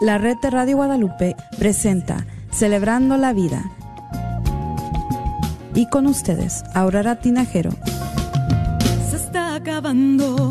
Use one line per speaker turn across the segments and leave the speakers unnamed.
La red de Radio Guadalupe presenta Celebrando la Vida. Y con ustedes, Aurora Tinajero.
Se está acabando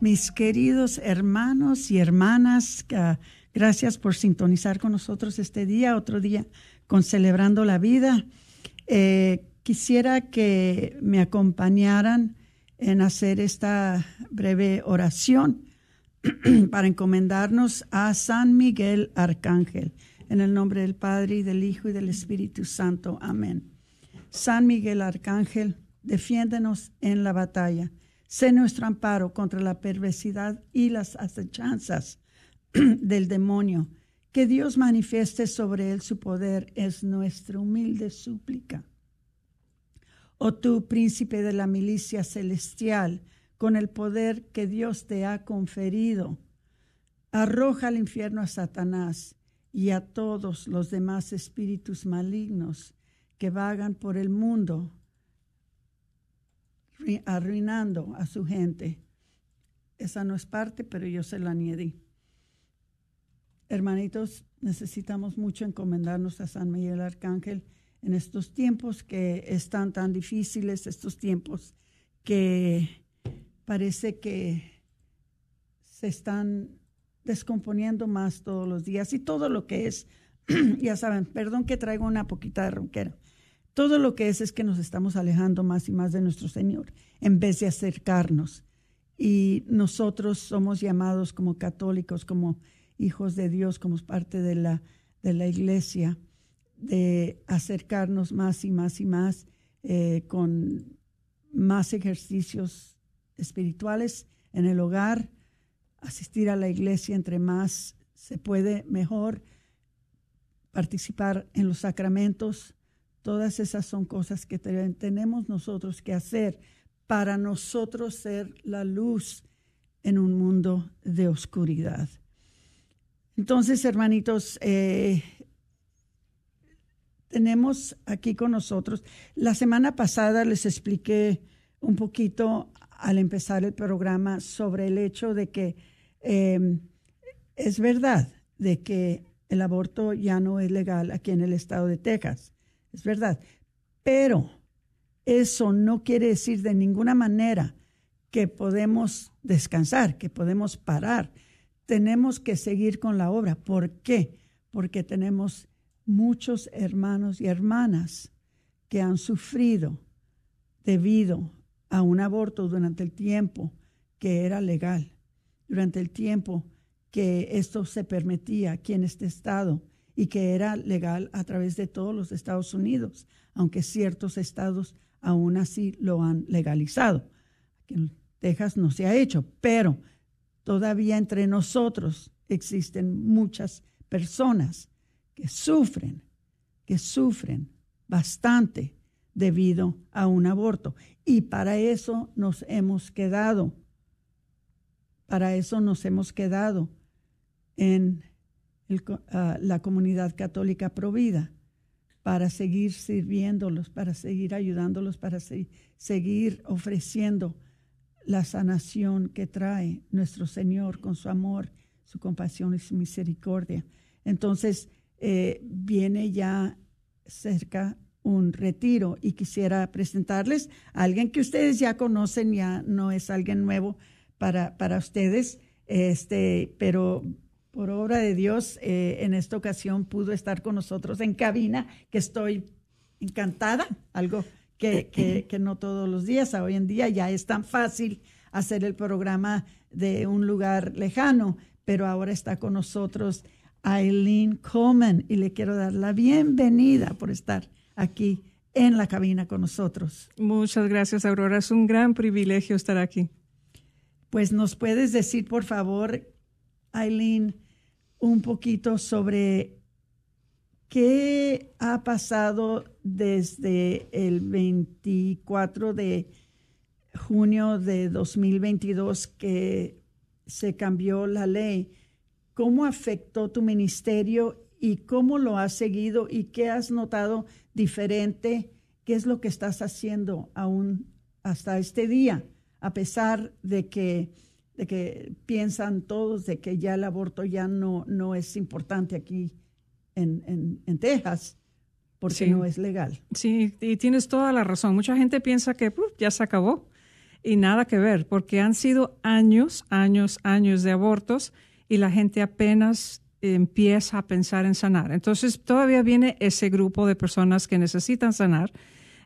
mis queridos hermanos y hermanas. que, Gracias por sintonizar con nosotros este día, otro día con Celebrando la Vida. Eh, quisiera que me acompañaran en hacer esta breve oración para encomendarnos a San Miguel Arcángel. En el nombre del Padre y del Hijo y del Espíritu Santo. Amén. San Miguel Arcángel, defiéndenos en la batalla. Sé nuestro amparo contra la perversidad y las acechanzas del demonio. Que Dios manifieste sobre él su poder es nuestra humilde súplica. Oh tú, príncipe de la milicia celestial, con el poder que Dios te ha conferido, arroja al infierno a Satanás y a todos los demás espíritus malignos que vagan por el mundo arruinando a su gente. Esa no es parte, pero yo se la añadí. Hermanitos, necesitamos mucho encomendarnos a San Miguel Arcángel en estos tiempos que están tan difíciles, estos tiempos que parece que se están descomponiendo más todos los días y todo lo que es, ya saben, perdón que traigo una poquita de ronquera, todo lo que es es que nos estamos alejando más y más de nuestro Señor en vez de acercarnos. Y nosotros somos llamados como católicos, como hijos de Dios, como parte de la, de la iglesia, de acercarnos más y más y más eh, con más ejercicios espirituales en el hogar, asistir a la iglesia entre más se puede mejor, participar en los sacramentos, todas esas son cosas que te- tenemos nosotros que hacer para nosotros ser la luz en un mundo de oscuridad. Entonces, hermanitos, eh, tenemos aquí con nosotros, la semana pasada les expliqué un poquito al empezar el programa sobre el hecho de que eh, es verdad de que el aborto ya no es legal aquí en el estado de Texas, es verdad, pero eso no quiere decir de ninguna manera que podemos descansar, que podemos parar. Tenemos que seguir con la obra. ¿Por qué? Porque tenemos muchos hermanos y hermanas que han sufrido debido a un aborto durante el tiempo que era legal, durante el tiempo que esto se permitía aquí en este estado y que era legal a través de todos los Estados Unidos, aunque ciertos estados aún así lo han legalizado. que en Texas no se ha hecho, pero todavía entre nosotros existen muchas personas que sufren, que sufren bastante debido a un aborto. Y para eso nos hemos quedado, para eso nos hemos quedado en ah, la comunidad católica provida, para seguir sirviéndolos, para seguir ayudándolos, para seguir ofreciendo la sanación que trae nuestro Señor con su amor, su compasión y su misericordia. Entonces, eh, viene ya cerca un retiro y quisiera presentarles a alguien que ustedes ya conocen, ya no es alguien nuevo para, para ustedes, este, pero por obra de Dios, eh, en esta ocasión pudo estar con nosotros en cabina, que estoy encantada, algo que, que, que no todos los días, hoy en día ya es tan fácil hacer el programa de un lugar lejano, pero ahora está con nosotros Eileen Coleman y le quiero dar la bienvenida por estar aquí en la cabina con nosotros.
Muchas gracias, Aurora. Es un gran privilegio estar aquí.
Pues nos puedes decir, por favor, Eileen, un poquito sobre qué ha pasado desde el 24 de junio de 2022 que se cambió la ley ¿Cómo afectó tu ministerio y cómo lo has seguido y qué has notado diferente? ¿Qué es lo que estás haciendo aún hasta este día? A pesar de que, de que piensan todos de que ya el aborto ya no, no es importante aquí en, en, Texas porque no es legal.
Sí, y tienes toda la razón. Mucha gente piensa que ya se acabó y nada que ver, porque han sido años, años, años de abortos y la gente apenas empieza a pensar en sanar. Entonces todavía viene ese grupo de personas que necesitan sanar,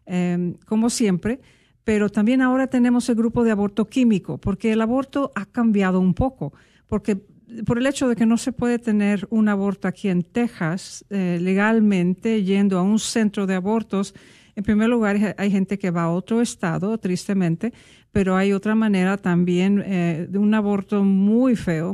em, como siempre, pero también ahora tenemos el grupo de aborto químico, porque el aborto ha cambiado un poco, porque por el hecho de que no se puede tener un aborto aquí en Texas eh, legalmente yendo a un centro de abortos, en primer lugar hay gente que va a otro estado, tristemente, pero hay otra manera también eh, de un aborto muy feo,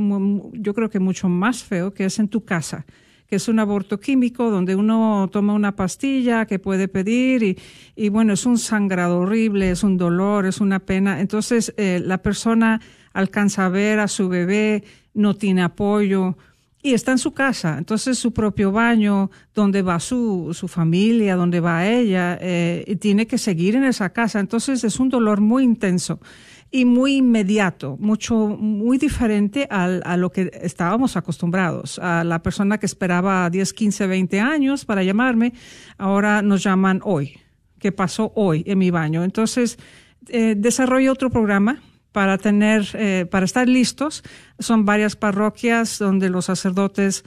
yo creo que mucho más feo, que es en tu casa que es un aborto químico donde uno toma una pastilla que puede pedir y, y bueno, es un sangrado horrible, es un dolor, es una pena. Entonces eh, la persona alcanza a ver a su bebé, no tiene apoyo, y está en su casa. Entonces su propio baño, donde va su, su familia, donde va ella, eh, tiene que seguir en esa casa. Entonces es un dolor muy intenso y muy inmediato, mucho, muy diferente al, a lo que estábamos acostumbrados. A la persona que esperaba 10, 15, 20 años para llamarme, ahora nos llaman hoy. ¿Qué pasó hoy en mi baño? Entonces, eh, desarrollé otro programa para tener, eh, para estar listos. Son varias parroquias donde los sacerdotes,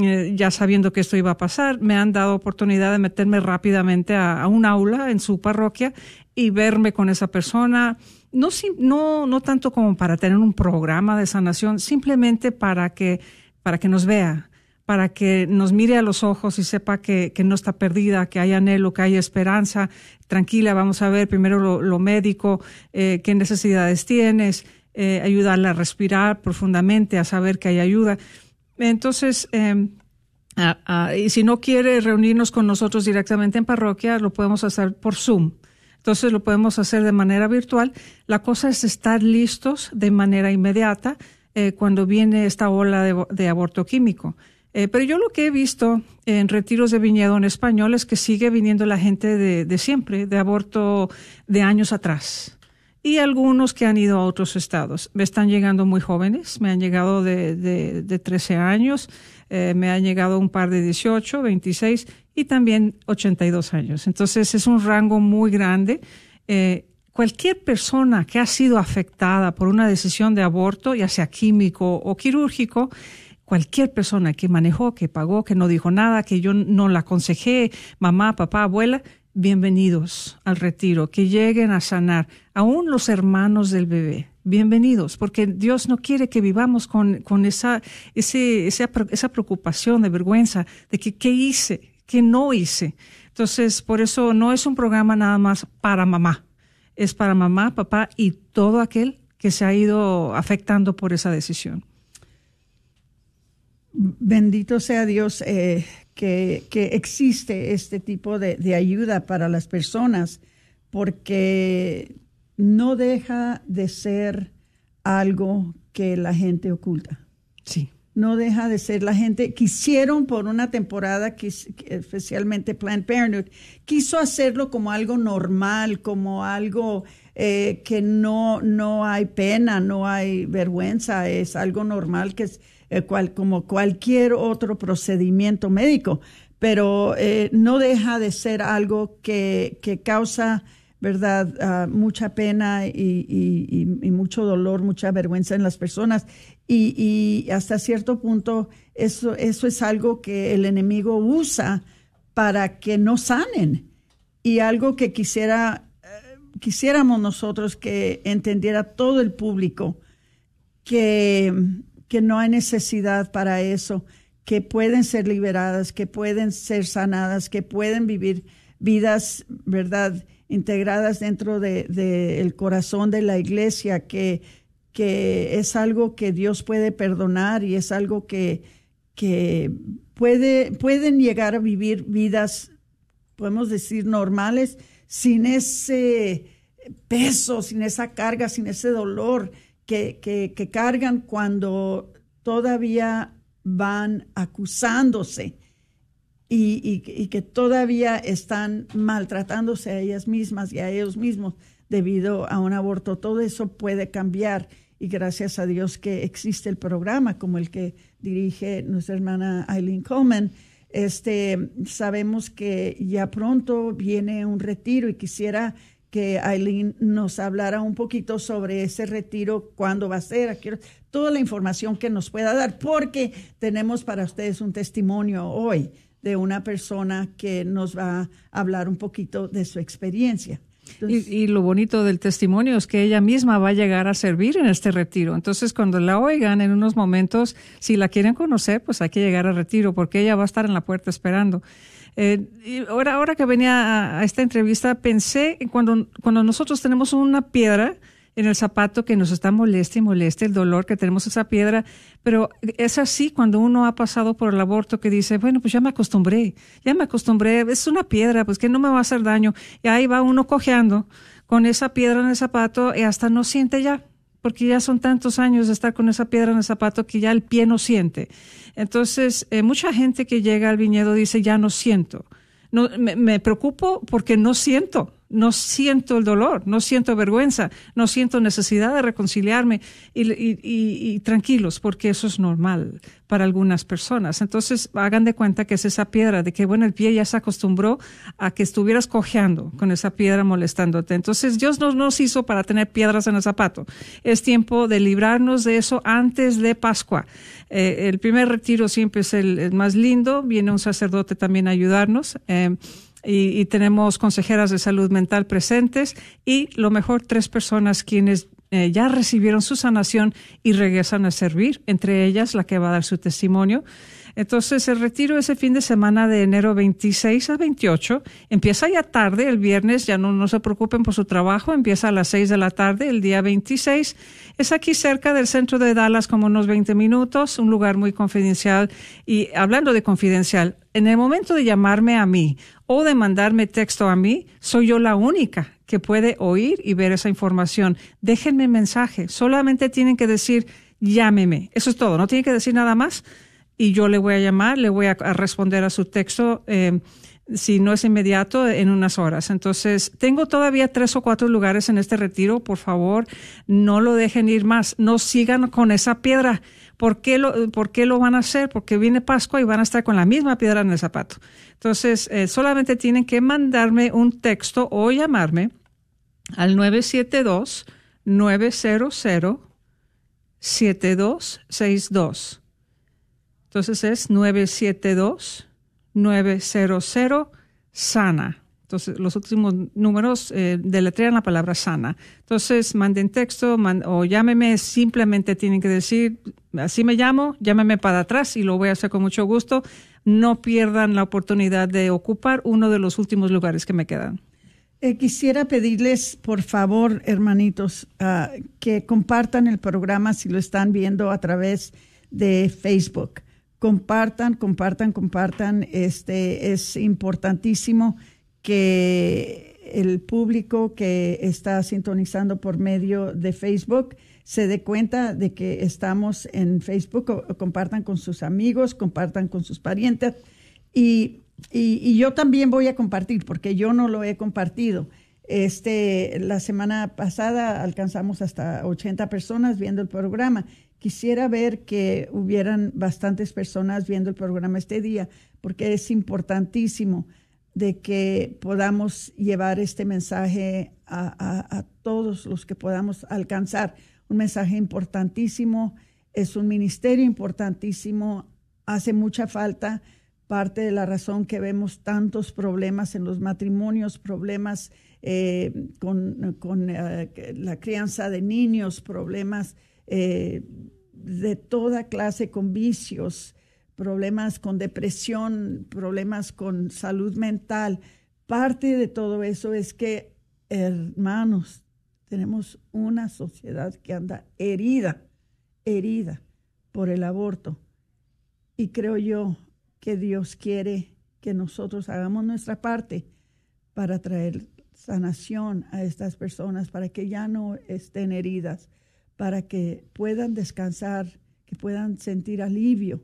eh, ya sabiendo que esto iba a pasar, me han dado oportunidad de meterme rápidamente a, un aula en su parroquia y verme con esa persona. No, no, no tanto como para tener un programa de sanación, simplemente para que, para que nos vea, para que nos mire a los ojos y sepa que, que, no está perdida, que hay anhelo, que hay esperanza. Tranquila, vamos a ver primero lo, médico, eh, qué necesidades tienes, eh, ayudarla a respirar profundamente, a saber que hay ayuda. Entonces, em, y si no quiere reunirnos con nosotros directamente en parroquia, lo podemos hacer por Zoom. Entonces lo podemos hacer de manera virtual. La cosa es estar listos de manera inmediata eh, cuando viene esta ola de, de aborto químico. Eh, pero yo lo que he visto en retiros de viñedo en español es que sigue viniendo la gente de, siempre, de aborto de años atrás. Y algunos que han ido a otros estados. Me están llegando muy jóvenes, me han llegado de, de, 13 años, eh, me han llegado un par de 18, 26 y también 82 años. Entonces es un rango muy grande. Eh, cualquier persona que ha sido afectada por una decisión de aborto, ya sea químico o quirúrgico, cualquier persona que manejó, que pagó, que no dijo nada, que yo no la aconsejé, mamá, papá, abuela, bienvenidos al retiro, que lleguen a sanar, aún los hermanos del bebé. Bienvenidos, porque Dios no quiere que vivamos con, con esa, esa, esa preocupación de vergüenza de que qué hice, qué no hice. Entonces, por eso no es un programa nada más para mamá es para mamá, papá y todo aquel que se ha ido afectando por esa decisión.
Bendito sea Dios eh, que, existe este tipo de, de, ayuda para las personas, porque no deja de ser algo que la gente oculta.
Sí.
No deja de ser la gente. Quisieron por una temporada, especialmente Planned Parenthood, quiso hacerlo como algo normal, como algo eh, que no, no hay pena, no hay vergüenza, es algo normal que es eh, cual, como cualquier otro procedimiento médico, pero eh, no deja de ser algo que, que causa ¿verdad? Ah, mucha pena y, mucho dolor, mucha vergüenza en las personas. Y, hasta cierto punto eso, eso es algo que el enemigo usa para que no sanen. Y algo que quisiera, eh, quisiéramos nosotros que entendiera todo el público, que, que no hay necesidad para eso, que pueden ser liberadas, que pueden ser sanadas, que pueden vivir vidas, ¿verdad? Integradas dentro del de, corazón de la iglesia, que, que es algo que Dios puede perdonar y es algo que, que puede, pueden llegar a vivir vidas, podemos decir, normales, sin ese peso, sin esa carga, sin ese dolor que, que, que cargan cuando todavía van acusándose y, que todavía están maltratándose a ellas mismas y a ellos mismos debido a un aborto. Todo eso puede cambiar y gracias a Dios que existe el programa como el que dirige nuestra hermana Eileen Coleman. Este, sabemos que ya pronto viene un retiro y quisiera que Eileen nos hablara un poquito sobre ese retiro, cuándo va a ser, toda la información que nos pueda dar, porque tenemos para ustedes un testimonio hoy de una persona que nos va a hablar un poquito de su experiencia.
y, lo bonito del testimonio es que ella misma va a llegar a servir en este retiro. Entonces, cuando la oigan en unos momentos, si la quieren conocer, pues hay que llegar al retiro porque ella va a estar en la puerta esperando. Eh, y ahora, ahora que venía a, esta entrevista, pensé cuando, cuando nosotros tenemos una piedra, en el zapato que nos está moleste y moleste el dolor que tenemos esa piedra, pero es así cuando uno ha pasado por el aborto que dice, bueno, pues ya me acostumbré, ya me acostumbré, es una piedra, pues que no me va a hacer daño. Y ahí va uno cojeando con esa piedra en el zapato y hasta no siente ya, porque ya son tantos años de estar con esa piedra en el zapato que ya el pie no siente. Entonces, eh, mucha gente que llega al viñedo dice, ya no siento. No, me preocupo porque no siento no siento el dolor, no siento vergüenza, no siento necesidad de reconciliarme y, tranquilos, porque eso es normal para algunas personas. Entonces, hagan de cuenta que es esa piedra, de que, bueno, el pie ya se acostumbró a que estuvieras cojeando con esa piedra molestándote. Entonces, Dios no nos hizo para tener piedras en el zapato. Es tiempo de librarnos de eso antes de Pascua. Eh, el primer retiro siempre es el, más lindo, viene un sacerdote también a ayudarnos. Eh, y, tenemos consejeras de salud mental presentes y lo mejor tres personas quienes eh, ya recibieron su sanación y regresan a servir, entre ellas la que va a dar su testimonio. Entonces, el retiro ese fin de semana de enero 26 a 28 empieza ya tarde, el viernes, ya no, no se preocupen por su trabajo, empieza a las 6 de la tarde, el día 26. Es aquí cerca del centro de Dallas, como unos 20 minutos, un lugar muy confidencial. Y hablando de confidencial, en el momento de llamarme a mí o de mandarme texto a mí, soy yo la única que puede oír y ver esa información. Déjenme mensaje, solamente tienen que decir llámeme. Eso es todo, no tienen que decir nada más y yo le voy a llamar, le voy a, responder a su texto. Eh, si no es inmediato, en unas horas. Entonces, tengo todavía tres o cuatro lugares en este retiro. Por favor, no lo dejen ir más. No sigan con esa piedra. ¿Por qué lo, por qué lo van a hacer? Porque viene Pascua y van a estar con la misma piedra en el zapato. Entonces, eh, solamente tienen que mandarme un texto o llamarme al 972 900 7262 entonces es 972-900 sana. Entonces, los últimos números eh, deletrean la palabra sana. Entonces, manden texto o llámeme, simplemente tienen que decir, así me llamo, llámeme para atrás y lo voy a hacer con mucho gusto. No pierdan la oportunidad de ocupar uno de los últimos lugares que me quedan.
Eh, quisiera pedirles, por favor, hermanitos, ah, que compartan el programa si lo están viendo a través de Facebook. Compartan, compartan, compartan. Este es importantísimo que el público que está sintonizando por medio de Facebook se dé cuenta de que estamos en Facebook, compartan con sus amigos, compartan con sus parientes y, y, yo también voy a compartir porque yo no lo he compartido. Este, la semana pasada alcanzamos hasta 80 personas viendo el programa. Quisiera ver que hubieran bastantes personas viendo el programa este día porque es importantísimo de que podamos llevar este mensaje a, a todos los que podamos alcanzar un mensaje importantísimo, es un ministerio importantísimo, hace mucha falta. Parte de la razón que vemos tantos problemas en los matrimonios, problemas eh, con, eh, la crianza de niños, problemas eh, de toda clase con vicios, problemas con depresión, problemas con salud mental. Parte de todo eso es que, hermanos, tenemos una sociedad que anda herida, herida por el aborto. Y creo yo que Dios quiere que nosotros hagamos nuestra parte para traer sanación a estas personas, para que ya no estén heridas, para que puedan descansar, que puedan sentir alivio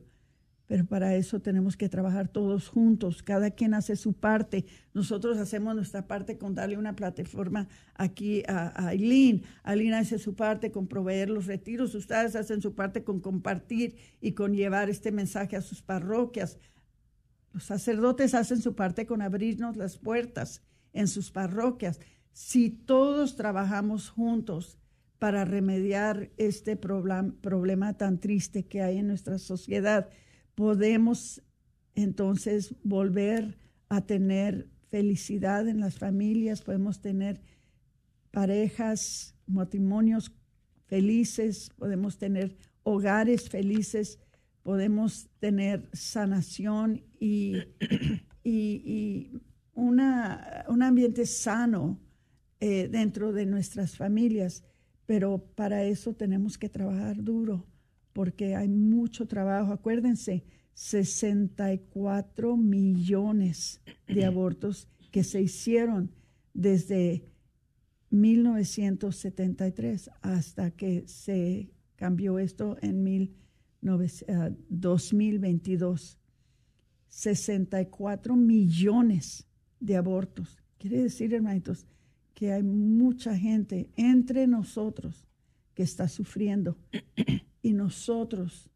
pero para eso tenemos que trabajar todos juntos, cada quien hace su parte. Nosotros hacemos nuestra parte con darle una plataforma aquí a, Aileen, Aileen hace su parte con proveer los retiros, ustedes hacen su parte con compartir y con llevar este mensaje a sus parroquias. Los sacerdotes hacen su parte con abrirnos las puertas en sus parroquias. Si todos trabajamos juntos para remediar este problema tan triste que hay en nuestra sociedad, podemos entonces volver a tener felicidad en las familias, podemos tener parejas, matrimonios felices, podemos tener hogares felices, podemos tener sanación y, y, una, un ambiente sano eh, dentro de nuestras familias, pero para eso tenemos que trabajar duro porque hay mucho trabajo. Acuérdense, 64 millones de abortos que se hicieron desde 1973 hasta que se cambió esto en 2022. 64 millones de abortos. Quiere decir, hermanitos, que hay mucha gente entre nosotros que está sufriendo y nosotros,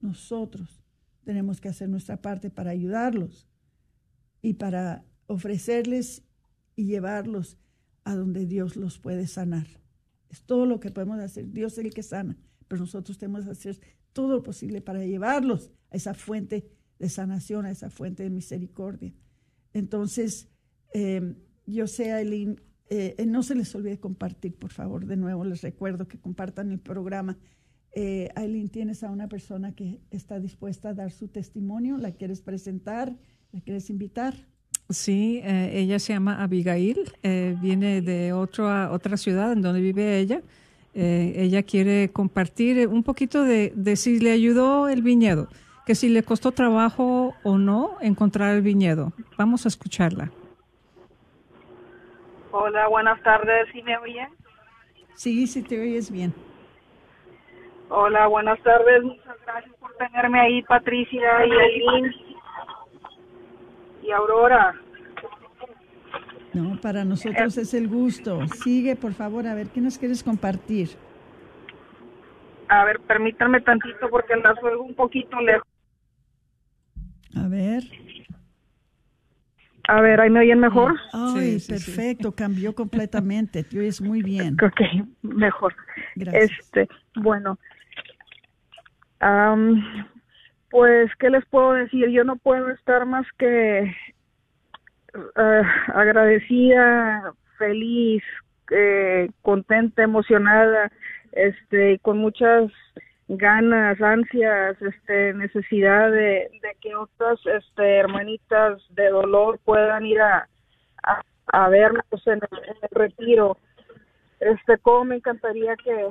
nosotros tenemos que hacer nuestra parte para ayudarlos y para ofrecerles y llevarlos a donde Dios los puede sanar. Es todo lo que podemos hacer. Dios es el que sana, pero nosotros tenemos que hacer todo lo posible para llevarlos a esa fuente de sanación, a esa fuente de misericordia. Entonces, eh, yo sé, Aileen, eh, no se les olvide compartir, por favor. De nuevo, les recuerdo que compartan el programa eh, Aileen, tienes a una persona que está dispuesta a dar su testimonio. ¿La quieres presentar? ¿La quieres invitar?
Sí, eh, ella se llama Abigail, eh, viene de otra otra ciudad en donde vive ella. ella quiere compartir un poquito de, de, si le ayudó el viñedo, que si le costó trabajo o no encontrar el viñedo. Vamos a escucharla.
Hola, buenas tardes, ¿sí me oyen?
Sí, sí te oyes bien.
Hola, buenas tardes. Muchas gracias por tenerme ahí, Patricia y Aileen y Aurora.
No, para nosotros es el gusto. Sigue, por favor, a ver, ¿qué nos quieres compartir?
A ver, permítanme tantito porque la suelgo un poquito lejos.
A ver.
A ver, ¿ahí me oyen mejor?
Ay, perfecto, cambió completamente, te oyes muy bien.
Ok, mejor. Gracias. Este, bueno, pues, ¿qué les puedo decir? Yo no puedo estar más que eh, agradecida, feliz, eh, contenta, emocionada, este, con muchas ganas, ansias, este, necesidad de, que otras este, hermanitas de dolor puedan ir a, a vernos en en el retiro. Este, cómo me encantaría que,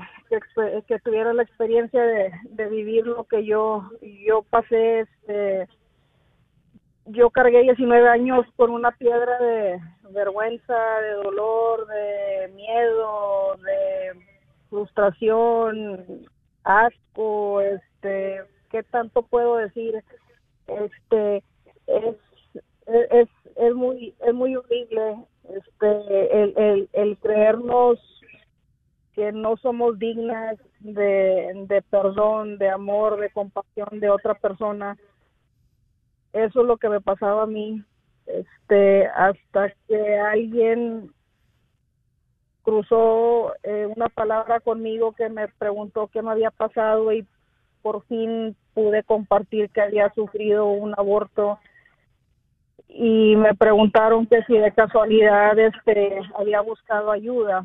que, tuviera la experiencia de, de vivir lo que yo, yo pasé, este, yo cargué 19 años con una piedra de vergüenza, de dolor, de miedo, de frustración, asco, este, ¿qué tanto puedo decir? Este, es, es, es muy, es muy horrible, este, el, el, el creernos que no somos dignas de, de perdón, de amor, de compasión de otra persona eso es lo que me pasaba a mí. Este hasta que alguien cruzó eh, una palabra conmigo que me preguntó qué me había pasado y por fin pude compartir que había sufrido un aborto y me preguntaron que si de casualidad este había buscado ayuda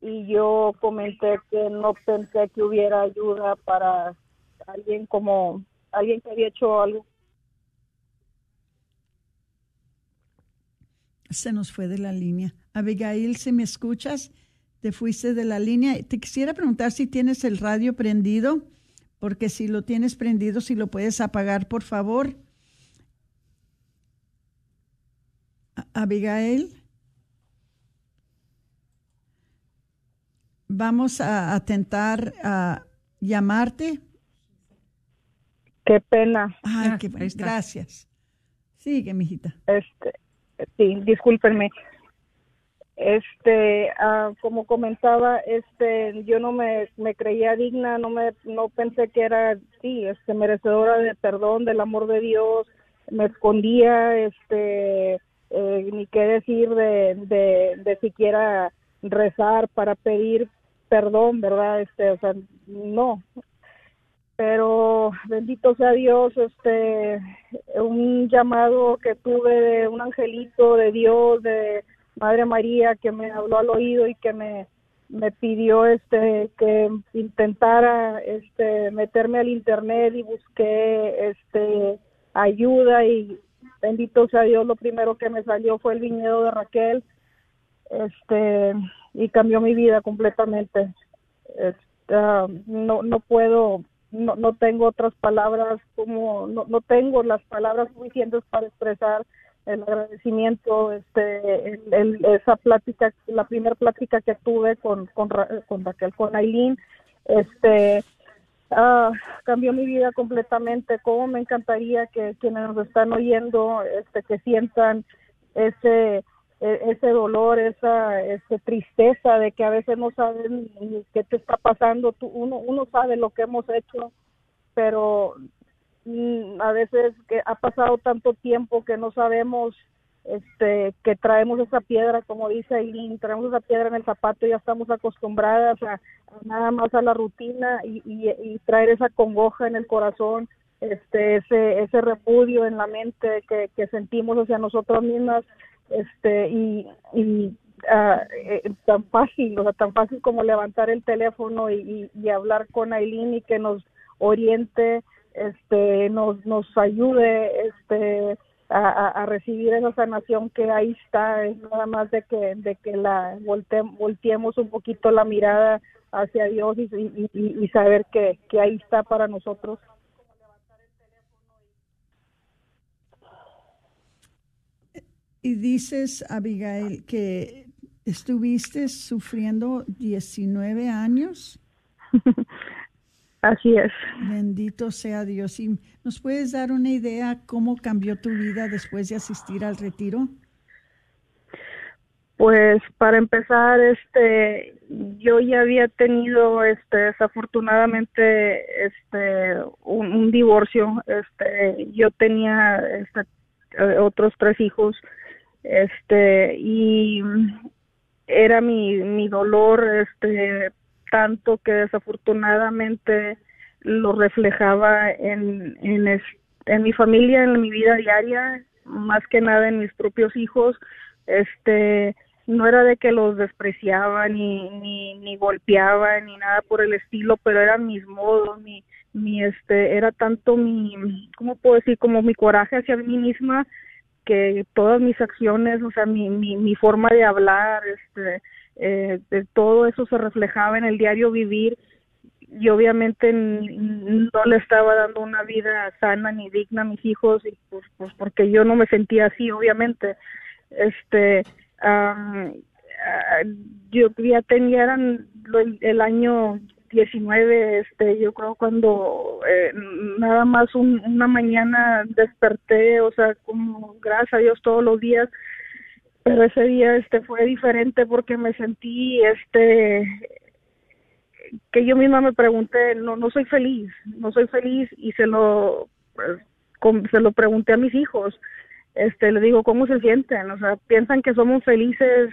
y yo comenté que no pensé que hubiera ayuda para alguien como alguien que había hecho algo
Se nos fue de la línea. Abigail, si me escuchas, te fuiste de la línea. Te quisiera preguntar si tienes el radio prendido, porque si lo tienes prendido, si lo puedes apagar, por favor. Abigail. Vamos a, a tentar a llamarte.
qué pena
Ay,
Ah,
qué. Gracias. Sigue, mijita.
este sí discúlpenme este ah, como comentaba este yo no me, me creía digna no me no pensé que era sí este merecedora de perdón del amor de Dios me escondía este eh, ni qué decir de, de de siquiera rezar para pedir perdón verdad este o sea no. Pero bendito sea Dios, este, un llamado que tuve de un angelito de Dios, de Madre María, que me habló al oído y que me, me pidió, este, que intentara, este, meterme al internet y busqué, este, ayuda y bendito sea Dios, lo primero que me salió fue el viñedo de Raquel, este, y cambió mi vida completamente. No, no puedo no, no tengo otras palabras como no, no tengo las palabras suficientes para expresar el agradecimiento este el, esa plática la primera plática que tuve con con, con Raquel con Aileen este ah, cambió mi vida completamente. Cómo me encantaría que quienes nos están oyendo este que sientan ese e- ese dolor, esa, esa tristeza de que a veces no saben qué te está pasando, tú, uno, uno sabe lo que hemos hecho, pero mm, a veces que ha pasado tanto tiempo que no sabemos este que traemos esa piedra, como dice Aileen, traemos esa piedra en el zapato y ya estamos acostumbradas a, a nada más a la rutina y, y, y traer esa congoja en el corazón, este ese ese repudio en la mente que, que sentimos hacia nosotros mismas este y, y ah, eh, tan fácil, o sea, tan fácil como levantar el teléfono y, y, y hablar con Aileen y que nos oriente, este, nos, nos ayude, este, a, recibir esa sanación que ahí está, es nada más de que, de que la volte, volteemos un poquito la mirada hacia Dios y, y, y- y saber que, que ahí está para nosotros.
Y dices, Abigail, que estuviste sufriendo 19 años.
Así es.
Bendito sea Dios. ¿Y nos puedes dar una idea cómo cambió tu vida después de asistir al retiro?
Pues para empezar, este, yo ya había tenido, este, desafortunadamente, este, un, un divorcio. Este, yo tenía, este, eh, otros tres hijos, este, y era mi, mi dolor, este, tanto que desafortunadamente lo reflejaba en, en, mi familia, en mi vida diaria, más que nada en mis propios hijos, este, no era de que los despreciaba ni, ni, ni golpeaba ni nada por el estilo, pero eran mis modos, mi, mi este, era tanto mi, ¿cómo puedo decir? Como mi coraje hacia mí misma que todas mis acciones, o sea, mi, mi, mi forma de hablar, este, eh, de todo eso se reflejaba en el diario vivir y obviamente no le estaba dando una vida sana ni digna a mis hijos y pues, pues porque yo no me sentía así obviamente. Este yo ya tenía eran el, año 19 este yo creo cuando eh, nada más una mañana desperté o sea como gracias a Dios todos los días pero ese día este fue diferente porque me sentí este que yo misma me pregunté, no, no soy feliz, no soy feliz y se lo, pues, se lo pregunté a mis hijos, este, le digo, ¿cómo se sienten? O sea, piensan que somos felices,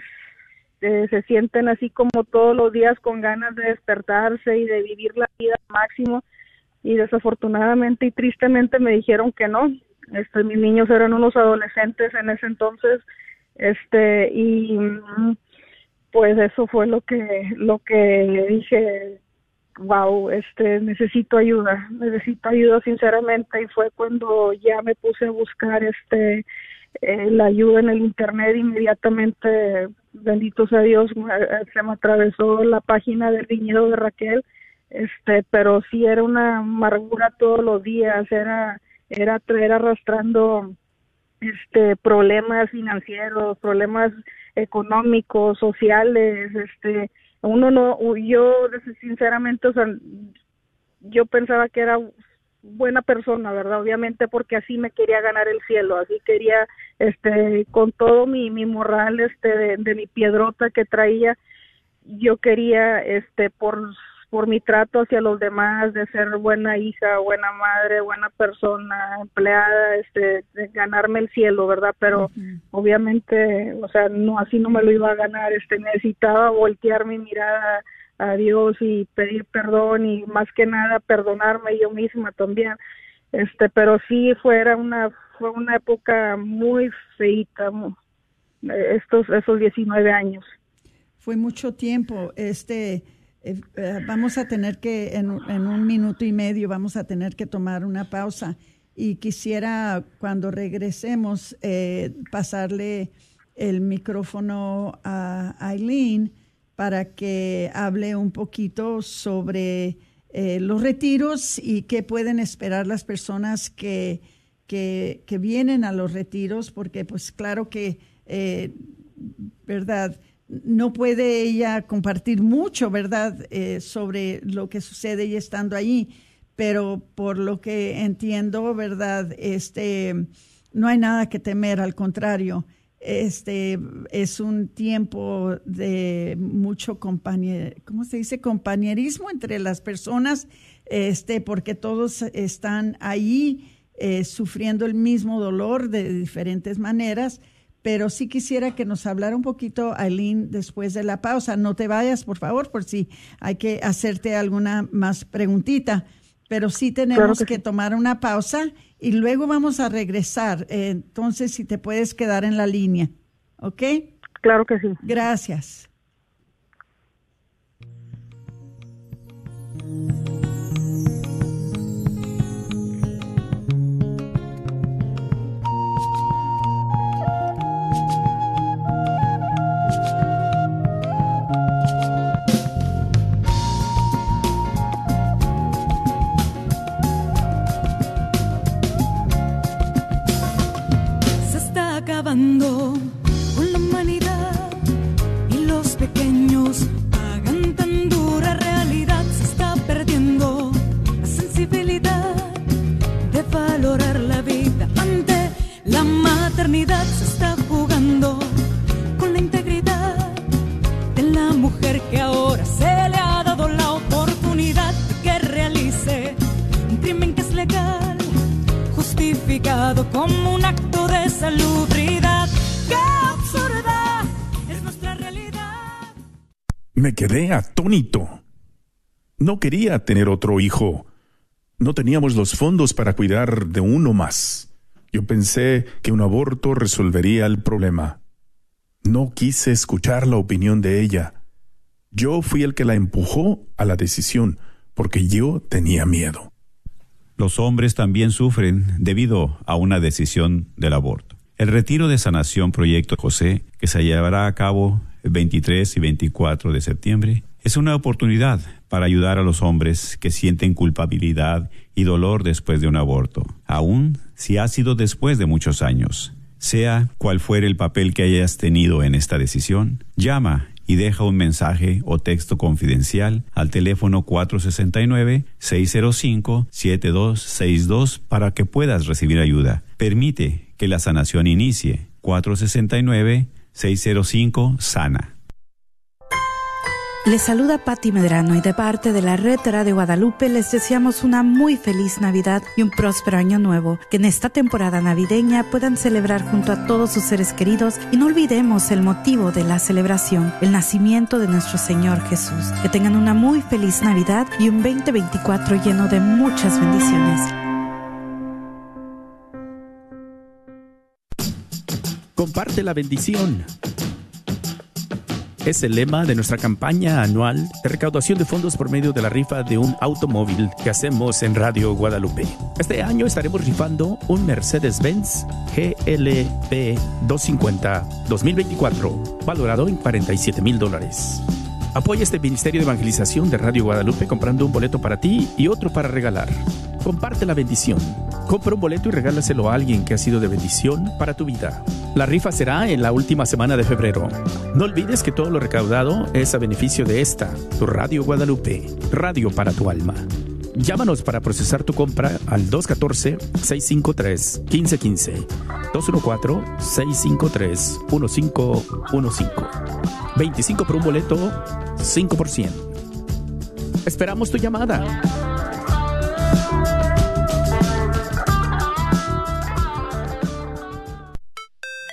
eh, se sienten así como todos los días con ganas de despertarse y de vivir la vida al máximo. Y desafortunadamente y tristemente me dijeron que no, este, mis niños eran unos adolescentes en ese entonces, este, y pues eso fue lo que lo que dije wow este necesito ayuda necesito ayuda sinceramente y fue cuando ya me puse a buscar este eh, la ayuda en el internet inmediatamente bendito sea Dios se me atravesó la página del viñedo de Raquel este pero sí era una amargura todos los días era era traer arrastrando este problemas financieros problemas económicos, sociales, este, uno no, yo sinceramente, o sea, yo pensaba que era buena persona, ¿verdad? Obviamente porque así me quería ganar el cielo, así quería, este, con todo mi, mi moral, este, de, de mi piedrota que traía, yo quería, este, por por mi trato hacia los demás, de ser buena hija, buena madre, buena persona, empleada, este, de ganarme el cielo, ¿verdad? Pero obviamente, o sea, no así no me lo iba a ganar, este, necesitaba voltear mi mirada a Dios y pedir perdón y más que nada perdonarme yo misma también. Este, pero sí fuera una fue una época muy feita estos esos 19 años.
Fue mucho tiempo, este eh, eh, vamos a tener que, en, un minuto y medio, vamos a tener que tomar una pausa. Y quisiera, cuando regresemos, eh, pasarle el micrófono a Aileen para que hable un poquito sobre los retiros y qué pueden esperar las personas que, que, que, vienen a los retiros, porque pues claro que, ¿verdad? No puede ella compartir mucho, ¿verdad?, eh, sobre lo que sucede y estando allí, pero por lo que entiendo, ¿verdad?, este, no hay nada que temer, al contrario, este es un tiempo de mucho compañer, ¿cómo se dice? compañerismo entre las personas, este, porque todos están ahí eh, sufriendo el mismo dolor de diferentes maneras pero sí quisiera que nos hablara un poquito, Aileen, después de la pausa. No te vayas, por favor, por si hay que hacerte alguna más preguntita. Pero sí tenemos que, tomar una pausa y luego vamos a regresar. entonces, si te puedes quedar en la línea. ¿Ok?
Claro que sí.
Gracias.
Como un acto de salubridad.
Me quedé atónito. No quería tener otro hijo. No teníamos los fondos para cuidar de uno más. Yo pensé que un aborto resolvería el problema. No quise escuchar la opinión de ella. Yo fui el que la empujó a la decisión, porque yo tenía miedo.
Los hombres también sufren debido a una decisión del aborto. El retiro de sanación Proyecto José, que se llevará a cabo el 23 y 24 de septiembre, es una oportunidad para ayudar a los hombres que sienten culpabilidad y dolor después de un aborto, aun si ha sido después de muchos años. Sea cual fuere el papel que hayas tenido en esta decisión, llama y deja un mensaje o texto confidencial al teléfono 469-605-7262 para que puedas recibir ayuda. Permite que la sanación inicie. 469-605-SANA.
Les saluda Patti Medrano y de parte de la Red Radio Guadalupe les deseamos una muy feliz Navidad y un próspero año nuevo. Que en esta temporada navideña puedan celebrar junto a todos sus seres queridos y no olvidemos el motivo de la celebración, el nacimiento de nuestro Señor Jesús. Que tengan una muy feliz Navidad y un 2024 lleno de muchas bendiciones.
Comparte la bendición es el lema de nuestra campaña anual de recaudación de fondos por medio de la rifa de un automóvil que hacemos en Radio Guadalupe. Este año estaremos rifando un Mercedes-Benz GLP 250 2024, valorado en 47 mil dólares. Apoya este Ministerio de Evangelización de Radio Guadalupe comprando un boleto para ti y otro para regalar. Comparte la bendición. Compra un boleto y regálaselo a alguien que ha sido de bendición para tu vida. La rifa será en la última semana de febrero. No olvides que todo lo recaudado es a beneficio de esta, tu Radio Guadalupe, radio para tu alma. Llámanos para procesar tu compra al 214-653-1515. 214-653-1515. 25 por un boleto, 5%. Esperamos tu llamada.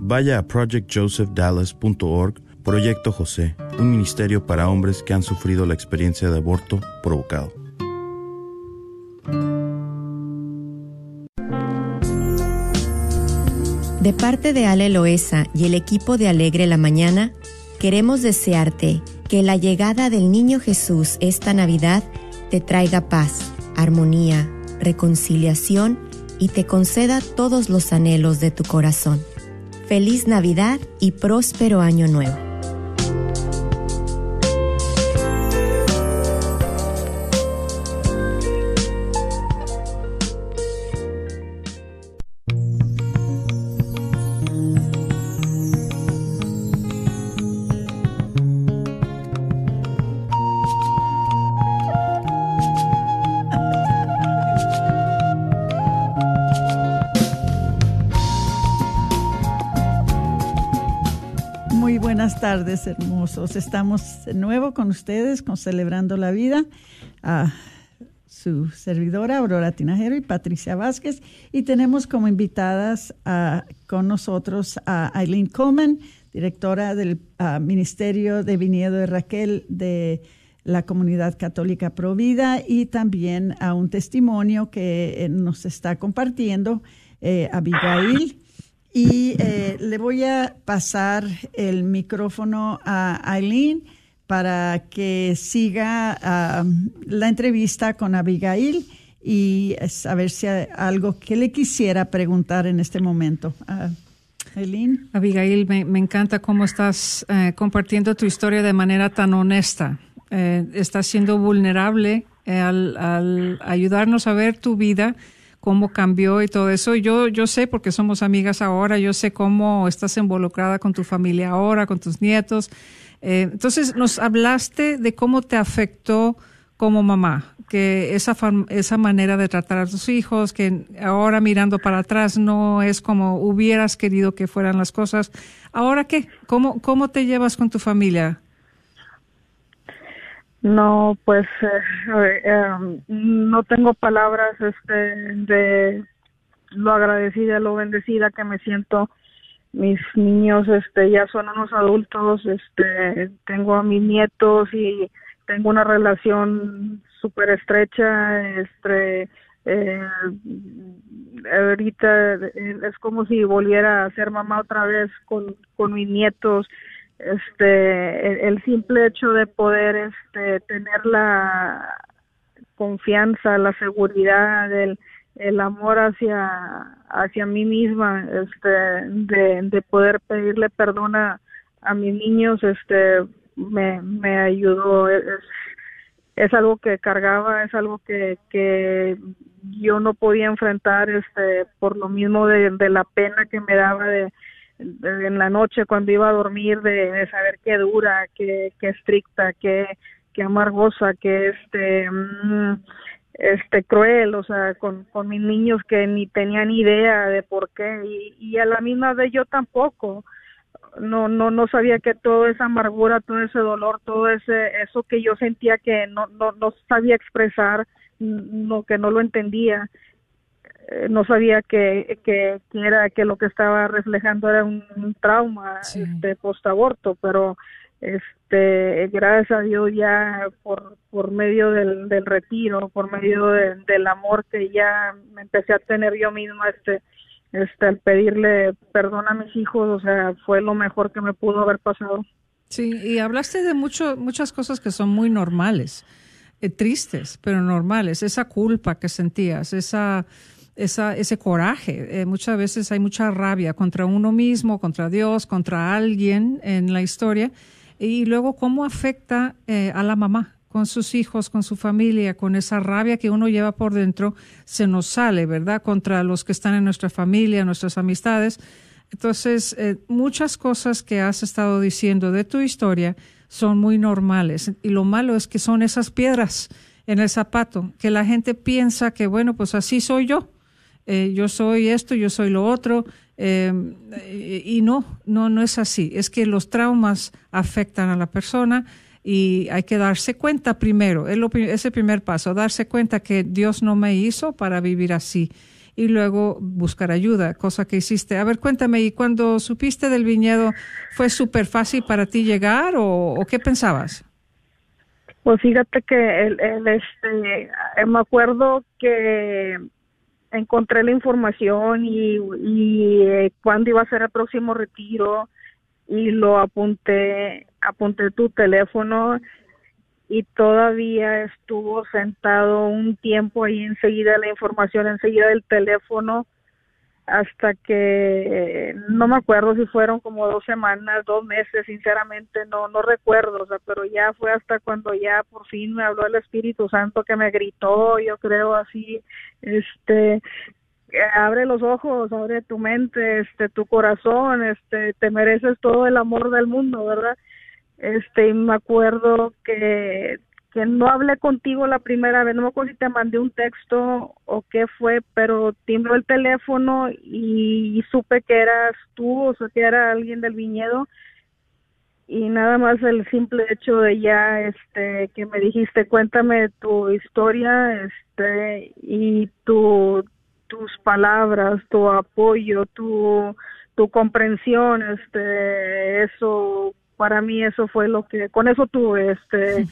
vaya a projectjosephdallas.org Proyecto José, un ministerio para hombres que han sufrido la experiencia de aborto provocado.
De parte de Ale Loesa y el equipo de Alegre la Mañana, queremos desearte que la llegada del niño Jesús esta Navidad te traiga paz, armonía, reconciliación y te conceda todos los anhelos de tu corazón. Feliz Navidad y próspero año nuevo.
Tardes, hermosos. Estamos de nuevo con ustedes, con Celebrando la Vida, a su servidora Aurora Tinajero y Patricia Vázquez. Y tenemos como invitadas con nosotros a Eileen Coleman, directora del Ministerio de Viñedo de Raquel de la Comunidad Católica Provida, y también a un testimonio que eh, nos está compartiendo eh, Abigail y eh, le voy a pasar el micrófono a Aileen para que siga la entrevista con Abigail y a ver si hay algo que le quisiera preguntar en este momento. Uh,
Abigail, me, encanta cómo estás eh, compartiendo tu historia de manera tan honesta. Eh, estás siendo vulnerable eh, al, al, ayudarnos a ver tu vida, cómo cambió y todo eso. Yo, yo sé, porque somos amigas ahora, yo sé cómo estás involucrada con tu familia ahora, con tus nietos. entonces, nos hablaste de cómo te afectó como mamá, que esa, esa manera de tratar a tus hijos, que ahora mirando para atrás no es como hubieras querido que fueran las cosas. ¿Ahora qué? ¿Cómo, cómo te llevas con tu familia?
No, pues eh, em, no tengo palabras este, de lo agradecida, lo bendecida que me siento. Mis niños este, ya son unos adultos, este, tengo a mis nietos y tengo una relación súper estrecha, este, eh, ahorita es como si volviera a ser mamá otra vez con, con mis nietos, este, el, simple hecho de poder, este, tener la confianza, la seguridad, el, amor hacia, hacia mí misma, este, de, de poder pedirle perdón a, a mis niños, este, me, me ayudó. Es, es algo que cargaba, es algo que, que yo no podía enfrentar este por lo mismo de, de la pena que me daba de, en la noche cuando iba a dormir de, saber qué dura, qué, qué estricta, qué, qué amargosa, qué este mm, este cruel, o sea, con, con mis niños que ni tenían idea de por qué. Y, y a la misma vez yo tampoco. No no no sabía que toda esa amargura todo ese dolor todo ese eso que yo sentía que no no no sabía expresar no que no lo entendía no sabía que, que, era que lo que estaba reflejando era un, trauma de este post aborto pero este gracias a Dios ya por por medio del, del retiro por medio del amor que ya me empecé a tener yo misma este este, al pedirle perdón a mis hijos, o sea, fue lo mejor que me pudo haber pasado.
Sí, y hablaste de mucho, muchas cosas que son muy normales, eh, tristes, pero normales. Esa culpa que sentías, esa, esa, ese coraje. Eh, muchas veces hay mucha rabia contra uno mismo, contra Dios, contra alguien en la historia. Y luego, ¿cómo afecta eh, a la mamá? con sus hijos, con su familia, con esa rabia que uno lleva por dentro, se nos sale, ¿verdad? Contra los que están en nuestra familia, nuestras amistades. Entonces, muchas cosas que has estado diciendo de tu historia son muy normales. Y lo malo es que son esas piedras en el zapato, que la gente piensa que, bueno, pues así soy yo. Eh, yo soy esto, yo soy lo otro. Eh, y no, no, no es así. Es que los traumas afectan a la persona y hay que darse cuenta primero, es, el primer paso, darse cuenta que Dios no me hizo para vivir así y luego buscar ayuda, cosa que hiciste. A ver, cuéntame, ¿y cuando supiste del viñedo fue súper fácil para ti llegar o, qué pensabas?
Pues fíjate que el, este, eh, me acuerdo que encontré la información y, y eh, cuándo iba a ser el próximo retiro y lo apunté, apunté tu teléfono y todavía estuvo sentado un tiempo ahí enseguida la información, enseguida del teléfono, hasta que no me acuerdo si fueron como dos semanas, dos meses, sinceramente no no recuerdo, o sea, pero ya fue hasta cuando ya por fin me habló el Espíritu Santo que me gritó, yo creo así, este, abre los ojos, abre tu mente, este, tu corazón, este, te mereces todo el amor del mundo, ¿verdad? Este, me acuerdo que, que no hablé contigo la primera vez, no me acuerdo si te mandé un texto o qué fue, pero timbró el teléfono y, supe que eras tú, o sea, que era alguien del viñedo. Y nada más el simple hecho de ya este que me dijiste cuéntame tu historia este y tu tus palabras, tu apoyo, tu, tu comprensión, este, eso, para mí eso fue lo que, con eso tuve, este,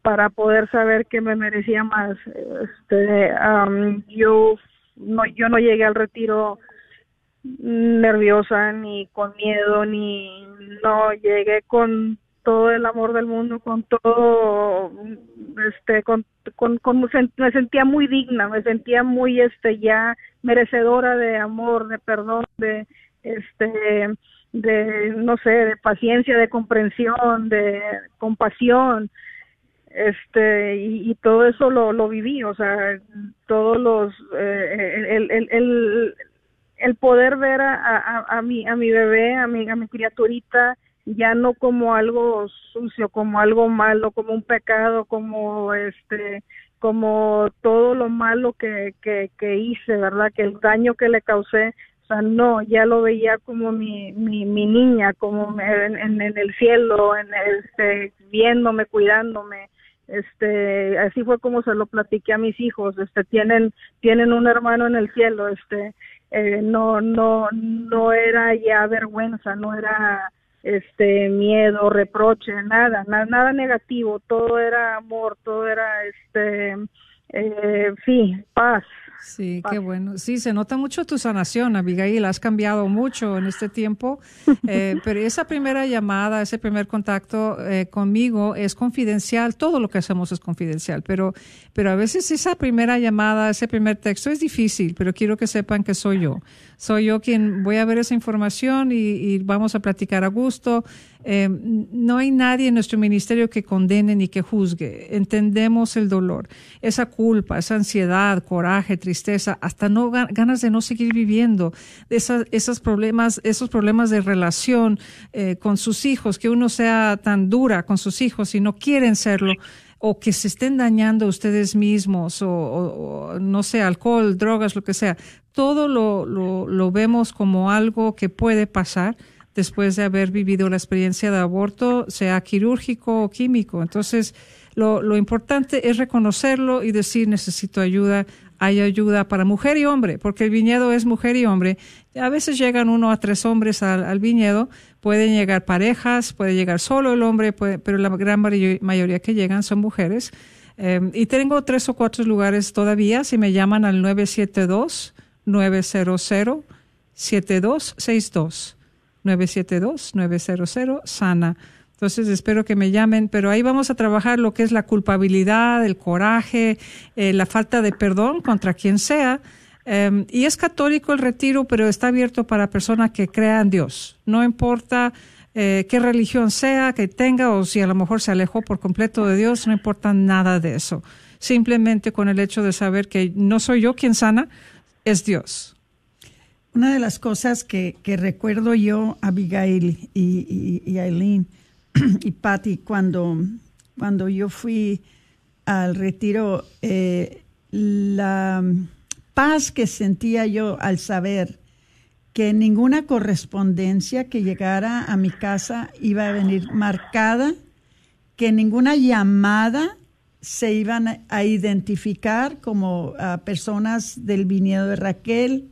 para poder saber que me merecía más, este, yo no, yo no llegué al retiro nerviosa ni con miedo ni no llegué con todo el amor del mundo, con todo, este, con, con, con, me sentía muy digna, me sentía muy, este, ya merecedora de amor, de perdón, de, este, de, no sé, de paciencia, de comprensión, de compasión, este, y, todo eso lo, lo viví, o sea, todos los, eh, el, el, el, el, poder ver a, a, a, mi, a mi bebé, a mi, a mi criaturita, ya no como algo sucio, como algo malo, como un pecado, como este, como todo lo malo que, que hice, ¿verdad? Que el daño que le causé, no, ya lo veía como mi, mi, niña, como en, en, el cielo, en este, viéndome, cuidándome, este, así fue como se lo platiqué a mis hijos, este, tienen, tienen un hermano en el cielo, este, eh, no, no, no era ya vergüenza, no era, este miedo, reproche, nada, nada, nada negativo, todo era amor, todo era este eh, sí, paz.
Sí, qué bueno. Sí, se nota mucho tu sanación, Abigail. Has cambiado mucho en este tiempo. Eh, pero esa primera llamada, ese primer contacto eh, conmigo es confidencial. Todo lo que hacemos es confidencial. Pero, pero a veces esa primera llamada, ese primer texto es difícil. Pero quiero que sepan que soy yo soy yo quien voy a ver esa información y, vamos a platicar a gusto. Eh, no hay nadie en nuestro ministerio que condene ni que juzgue. Entendemos el dolor, esa culpa, esa ansiedad, coraje, tristeza, hasta no ganas de no seguir viviendo, esas, esos problemas, esos problemas de relación eh, con sus hijos, que uno sea tan dura con sus hijos y no quieren serlo o que se estén dañando ustedes mismos, o, no sé, alcohol, drogas, lo que sea, todo lo, lo, vemos como algo que puede pasar después de haber vivido la experiencia de aborto, sea quirúrgico o químico. Entonces, lo, importante es reconocerlo y decir necesito ayuda. Hay ayuda para mujer y hombre, porque el viñedo es mujer y hombre. A veces llegan uno a tres hombres al, viñedo, pueden llegar parejas, puede llegar solo el hombre, pero la gran mayoría que llegan son mujeres. Em, y tengo tres o cuatro lugares todavía, si me llaman al 972 900 7262 972-900-SANA. Entonces espero que me llamen, pero ahí vamos a trabajar lo que es la culpabilidad, el coraje, eh, la falta de perdón contra quien sea. Em, y es católico el retiro, pero está abierto para personas que crean Dios. No importa eh, qué religión sea que tenga o si a lo mejor se alejó por completo de Dios, no importa nada de eso. Simplemente con el hecho de saber que no soy yo quien sana, es Dios.
Una de las cosas que, recuerdo yo, Abigail y, y Aileen, y Patty, cuando, cuando yo fui al retiro, eh, la paz que sentía yo al saber que ninguna correspondencia que llegara a mi casa iba a venir marcada, que ninguna llamada se iban a identificar como personas del viñedo de Raquel,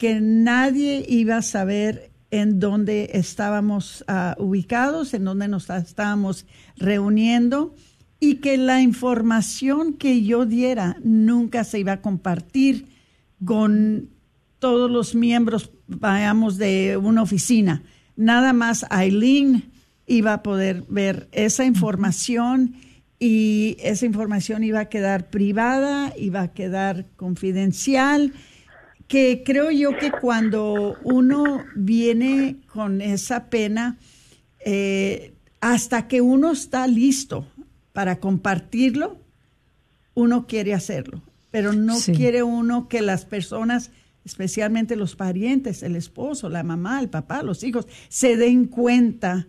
que nadie iba a saber en donde estábamos ah, ubicados, en donde nos estábamos reuniendo y que la información que yo diera nunca se iba a compartir con todos los miembros, vayamos, de una oficina. Nada más Aileen iba a poder ver esa información y esa información iba a quedar privada, iba a quedar confidencial que creo yo que cuando uno viene con esa pena, eh, hasta que uno está listo para compartirlo, uno quiere hacerlo, pero no quiere uno que las personas, especialmente los parientes, el esposo, la mamá, el papá, los hijos, se den cuenta,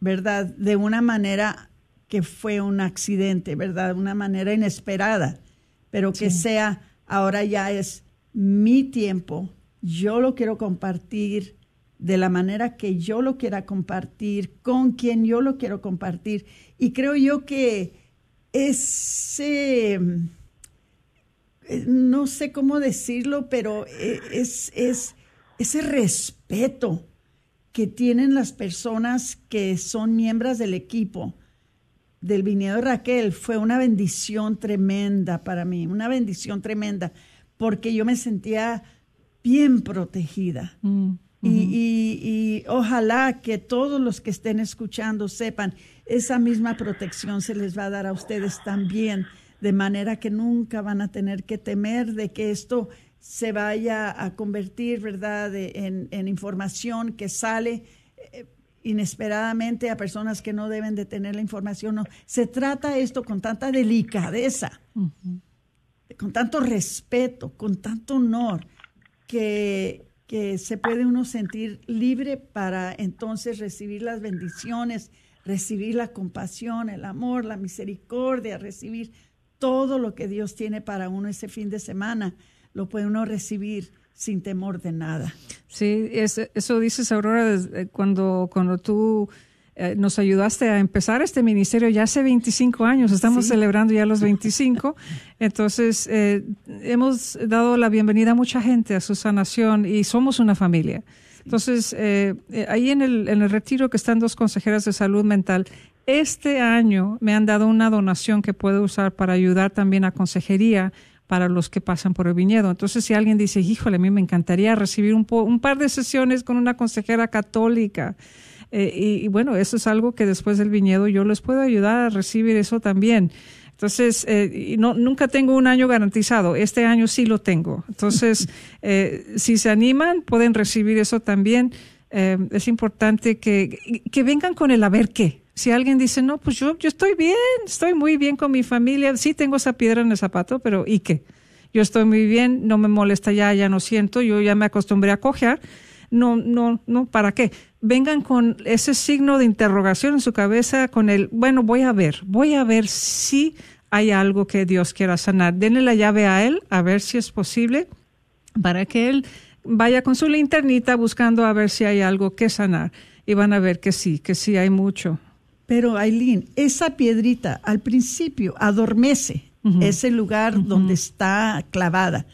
¿verdad? De una manera que fue un accidente, ¿verdad? De una manera inesperada, pero que sea, ahora ya es mi tiempo, yo lo quiero compartir de la manera que yo lo quiera compartir, con quien yo lo quiero compartir. Y creo yo que ese, eh, no sé cómo decirlo, pero eh, es, es ese respeto que tienen las personas que son miembros del equipo del viñedo Raquel fue una bendición tremenda para mí, una bendición tremenda porque yo me sentía bien protegida, mm. y, y- y ojalá que todos los que estén escuchando sepan, esa misma protección se les va a dar a ustedes también, de manera que nunca van a tener que temer de que esto se vaya a convertir, ¿verdad?, de- en, en información que sale eh, inesperadamente a personas que no deben de tener la información. No, se trata esto con tanta delicadeza, con tanto respeto, con tanto honor, que, que se puede uno sentir libre para entonces recibir las bendiciones, recibir la compasión, el amor, la misericordia, recibir todo lo que Dios tiene para uno ese fin de semana. Lo puede uno recibir sin temor de nada.
Sí, es- eso dices, Aurora, cuando, cuando tú eh, nos ayudaste a empezar este ministerio ya hace 25 años, estamos
Sí.
celebrando ya los 25, entonces eh, hemos dado la bienvenida a mucha gente a su sanación y somos una familia. Entonces, eh, ahí en el, en el retiro que están dos consejeras de salud mental, este año me han dado una donación que puedo usar para ayudar también a consejería para los que pasan por el viñedo. Entonces, si alguien dice, híjole, a mí me encantaría recibir un, po- un par de sesiones con una consejera católica, eh, y, y bueno, eso es algo que después del viñedo yo les puedo ayudar a recibir eso también. Entonces, eh, y no, nunca tengo un año garantizado. Este año sí lo tengo. Entonces, eh, si se animan, pueden recibir eso también. Eh, es importante que, que vengan con el a ver qué. Si alguien dice, no, pues yo, yo estoy bien, estoy muy bien con mi familia, sí tengo esa piedra en el zapato, pero ¿y qué? Yo estoy muy bien, no me molesta ya, ya no siento, yo ya me acostumbré a cojear. No, no, no, ¿para qué? Vengan con ese signo de interrogación en su cabeza, con el, bueno, voy a ver, voy a ver si hay algo que Dios quiera sanar. Denle la llave a Él, a ver si es posible, para que Él vaya con su linternita buscando a ver si hay algo que sanar. Y van a ver que sí, que sí hay mucho.
Pero Aileen, esa piedrita al principio adormece ese lugar donde está clavada,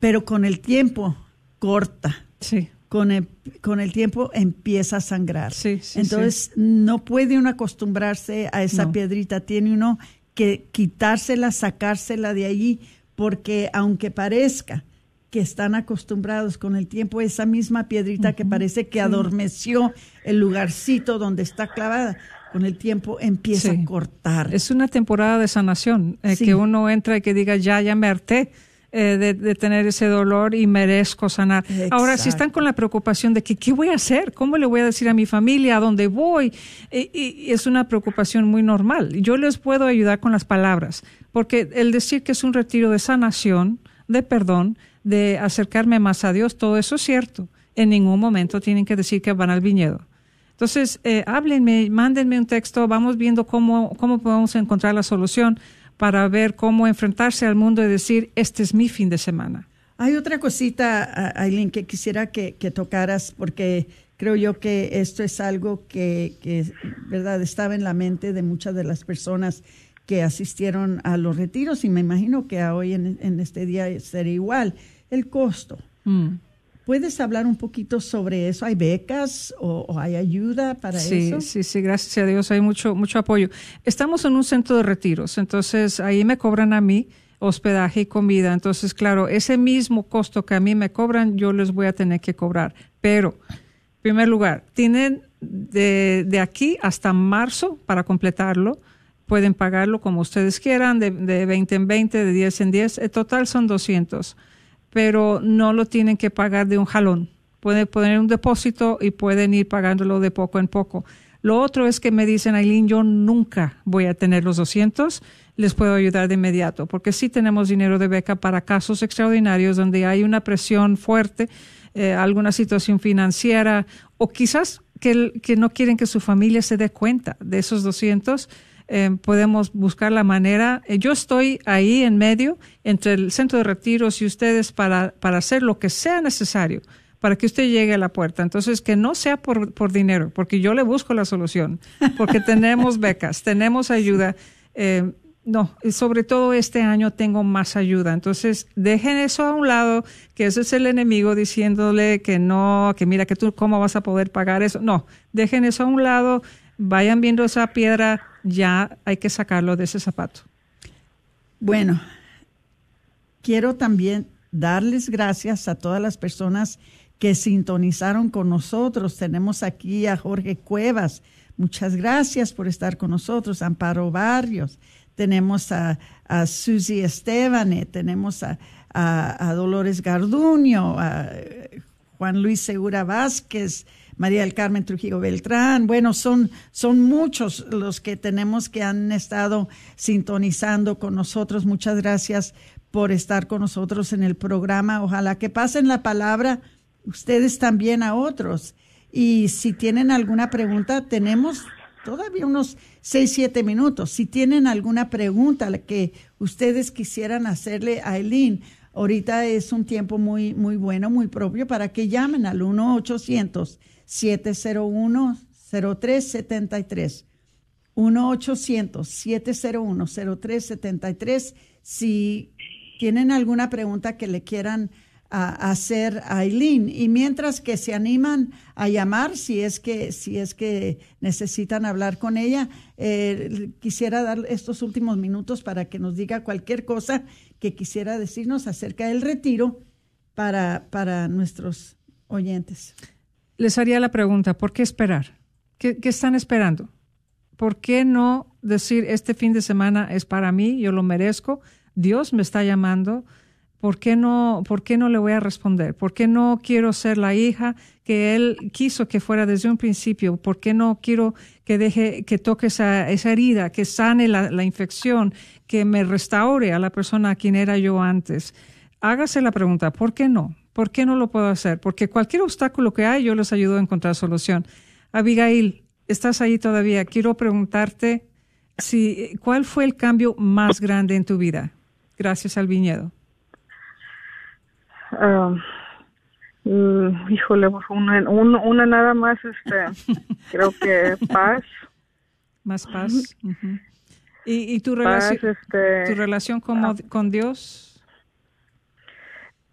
pero con el tiempo corta.
Sí.
Con el, con el tiempo empieza a sangrar.
Sí, sí,
Entonces no puede uno acostumbrarse a esa
No.
piedrita, tiene uno que quitársela, sacársela de allí, porque aunque parezca que están acostumbrados con el tiempo, esa misma piedrita que parece que adormeció el lugarcito donde está clavada, con el tiempo empieza a cortar.
Es una temporada de sanación, eh, que uno entra y que diga, ya, ya me harté eh, de, de tener ese dolor y merezco sanar. Ahora, si están con la preocupación de que, ¿qué voy a hacer? ¿Cómo le voy a decir a mi familia? ¿A dónde voy? Y es una preocupación muy normal. Yo les puedo ayudar con las palabras, porque el decir que es un retiro de sanación, de perdón, de acercarme más a Dios, todo eso es cierto. En ningún momento tienen que decir que van al viñedo. Entonces, eh, háblenme, mándenme un texto, vamos viendo cómo, cómo podemos encontrar la solución para ver cómo enfrentarse al mundo y decir, este es mi fin de semana.
Hay otra cosita, Aileen, que quisiera que, que tocaras, porque creo yo que esto es algo que, que, verdad, estaba en la mente de muchas de las personas que asistieron a los retiros y me imagino que a hoy en, en este día será igual. El costo.
Mm.
¿Puedes hablar un poquito sobre eso? ¿Hay becas o, o hay ayuda para
sí,
eso?
Sí, sí, gracias a Dios hay mucho, mucho apoyo. Estamos en un centro de retiros, entonces ahí me cobran a mí hospedaje y comida. Entonces, claro, ese mismo costo que a mí me cobran, yo les voy a tener que cobrar. Pero, en primer lugar, tienen de, de aquí hasta marzo para completarlo. Pueden pagarlo como ustedes quieran, de, de 20 en 20, de 10 en 10. El total son 200, pero no lo tienen que pagar de un jalón. Pueden poner un depósito y pueden ir pagándolo de poco en poco. Lo otro es que me dicen, Aileen, yo nunca voy a tener los 200, les puedo ayudar de inmediato, porque sí tenemos dinero de beca para casos extraordinarios donde hay una presión fuerte, eh, alguna situación financiera, o quizás que, que no quieren que su familia se dé cuenta de esos 200. Eh, podemos buscar la manera. Eh, yo estoy ahí en medio entre el centro de retiros y ustedes para, para hacer lo que sea necesario para que usted llegue a la puerta. Entonces, que no sea por, por dinero, porque yo le busco la solución, porque tenemos becas, tenemos ayuda. Eh, no, sobre todo este año tengo más ayuda. Entonces, dejen eso a un lado, que ese es el enemigo diciéndole que no, que mira, que tú cómo vas a poder pagar eso. No, dejen eso a un lado, vayan viendo esa piedra, ya hay que sacarlo de ese zapato.
Bueno, quiero también darles gracias a todas las personas que sintonizaron con nosotros. Tenemos aquí a Jorge Cuevas. Muchas gracias por estar con nosotros. Amparo Barrios. Tenemos a, a Susi Estebane. Tenemos a, a, a Dolores Garduño, a Juan Luis Segura Vázquez, María del Carmen Trujillo Beltrán. Bueno, son, son muchos los que tenemos que han estado sintonizando con nosotros. Muchas gracias por estar con nosotros en el programa. Ojalá que pasen la palabra ustedes también a otros. Y si tienen alguna pregunta, tenemos todavía unos seis, siete minutos. Si tienen alguna pregunta que ustedes quisieran hacerle a Eileen, ahorita es un tiempo muy, muy bueno, muy propio para que llamen al 1-800-701-0373. 1-800-701-0373. Si tienen alguna pregunta que le quieran a, hacer a Aileen. Y mientras que se animan a llamar, si es que, si es que necesitan hablar con ella, eh, quisiera dar estos últimos minutos para que nos diga cualquier cosa que quisiera decirnos acerca del retiro para, para nuestros oyentes.
Les haría la pregunta, ¿por qué esperar? ¿Qué, ¿Qué están esperando? ¿Por qué no decir este fin de semana es para mí, yo lo merezco, Dios me está llamando? ¿Por qué, no, ¿Por qué no le voy a responder? ¿Por qué no quiero ser la hija que él quiso que fuera desde un principio? ¿Por qué no quiero que deje, que toque esa, herida, que sane la infección, que me restaure a la persona a quien era yo antes? Hágase la pregunta, ¿por qué no? ¿Por qué no lo puedo hacer? Porque cualquier obstáculo que hay, yo les ayudo a encontrar solución. Abigail, estás ahí todavía. Quiero preguntarte si, ¿cuál fue el cambio más grande en tu vida gracias al viñedo?
Uh, uh, híjole, pues, una, una, una, nada más, este, creo que paz.
Más paz. Uh -huh. ¿Y, ¿Y, tu, relación, este, tu relación con, con Dios?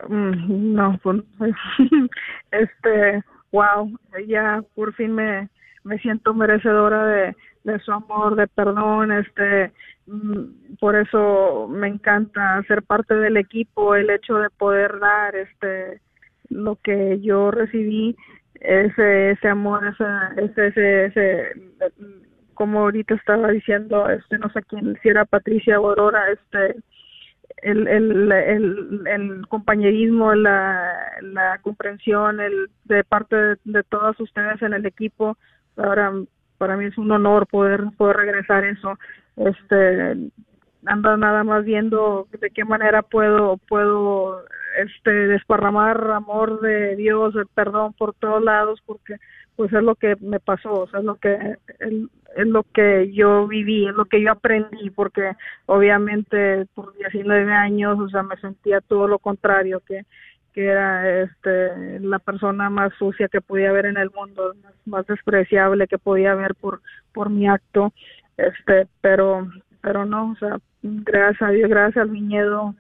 Mm, no, pues, este, wow, ya por fin me, me siento merecedora de, de su amor, de perdón, este, mm, por eso me encanta ser parte del equipo, el hecho de poder dar, este, lo que yo recibí, ese, ese amor, ese, ese, ese, ese como ahorita estaba diciendo, este, no sé quién, si era Patricia Aurora, este, el, el, el, compañerismo, la, la comprensión, el de parte de, de todas ustedes en el equipo, ahora para mí es un honor poder poder regresar eso. Este ando nada más viendo de qué manera puedo puedo este desparramar amor de Dios el perdón por todos lados porque pues es lo que me pasó o sea es lo que es lo que yo viví es lo que yo aprendí porque obviamente por 19 años o sea me sentía todo lo contrario que que era este la persona más sucia que podía haber en el mundo más, más, despreciable que podía haber por por mi acto este pero pero no o sea gracias a Dios gracias al viñedo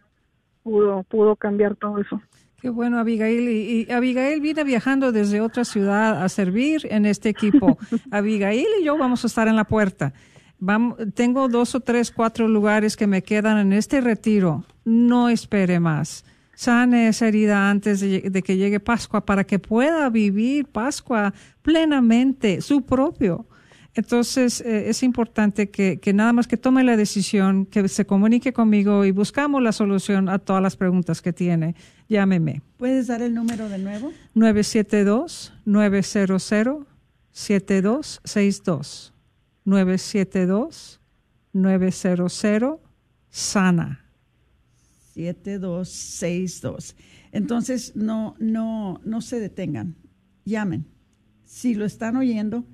pudo pudo cambiar todo eso
Qué bueno, Abigail. Y, y, Abigail viene viajando desde otra ciudad a servir en este equipo. Abigail y yo vamos a estar en la puerta. Vamos, tengo dos o tres, cuatro lugares que me quedan en este retiro. No espere más sane esa herida antes de, de, que llegue Pascua para que pueda vivir Pascua plenamente, su propio. Entonces eh, es importante que, que, nada más que tome la decisión, que se comunique conmigo y buscamos la solución a todas las preguntas que tiene. Llámeme.
¿Puedes dar el número de nuevo?
972-900-7262. 972-900 sana.
7262. Entonces, no, no, no se detengan, llamen. Si lo están oyendo,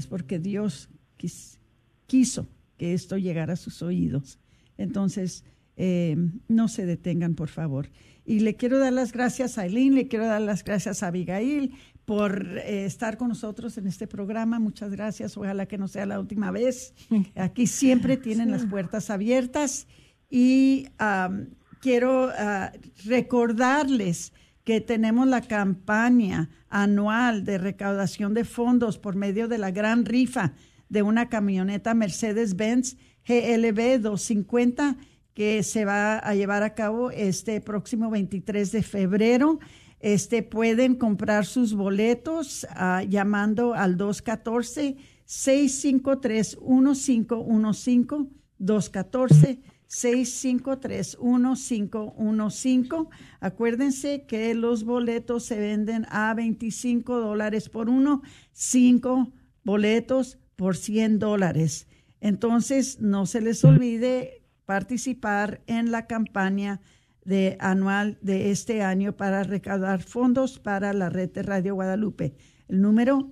es porque Dios quis, quiso que esto llegara a sus oídos. Entonces, eh, no se detengan, por favor. Y le quiero dar las gracias a Eileen, le quiero dar las gracias a Abigail por eh, estar con nosotros en este programa. Muchas gracias. Ojalá que no sea la última vez. Aquí siempre tienen sí. las puertas abiertas. Y um, quiero uh, recordarles que tenemos la campaña anual de recaudación de fondos por medio de la gran rifa de una camioneta Mercedes-Benz GLB 250 que se va a llevar a cabo este próximo 23 de febrero. Este, pueden comprar sus boletos ah, llamando al 214-653-1515, 214-653-1515. Acuérdense que los boletos se venden a 25 dólares por uno, 5 boletos por 100 dólares. Entonces, no se les olvide participar en la campaña de anual de este año para recaudar fondos para la red de Radio Guadalupe. El número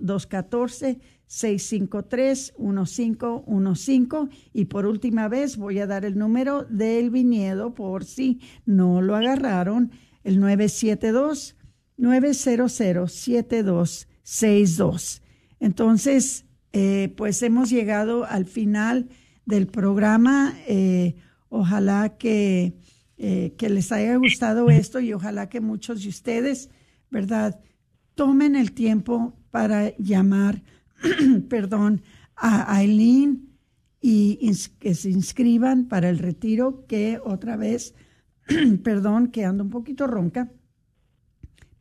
214-653-1515. Y por última vez voy a dar el número del viñedo por si no lo agarraron. El 972-900-7262. Entonces, eh, pues hemos llegado al final del programa. Eh, ojalá que eh, que les haya gustado esto y ojalá que muchos de ustedes, ¿verdad?, tomen el tiempo para llamar, perdón, a Aileen y que se inscriban para el retiro que otra vez, perdón, que ando un poquito ronca,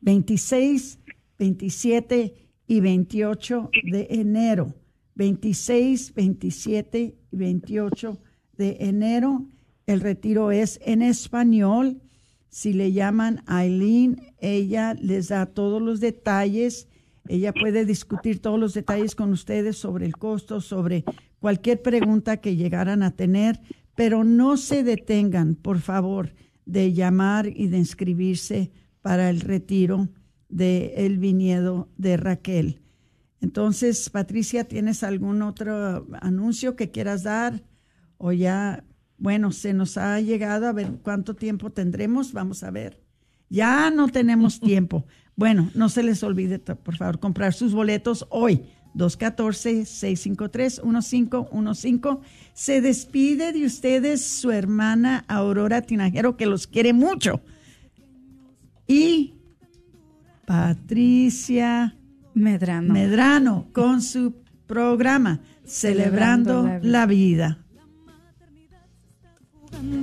26, 27 y 28 de enero. 26, 27 y 28 de enero el retiro es en español. Si le llaman Aileen, ella les da todos los detalles. Ella puede discutir todos los detalles con ustedes sobre el costo, sobre cualquier pregunta que llegaran a tener, pero no se detengan, por favor, de llamar y de inscribirse para el retiro del el viñedo de Raquel. Entonces, Patricia, ¿tienes algún otro anuncio que quieras dar? O ya bueno, se nos ha llegado a ver cuánto tiempo tendremos. Vamos a ver. Ya no tenemos tiempo. Bueno, no se les olvide, por favor, comprar sus boletos hoy. 214-653-1515. Se despide de ustedes su hermana Aurora Tinajero, que los quiere mucho. Y Patricia
Medrano,
Medrano con su programa Celebrando, La vida
con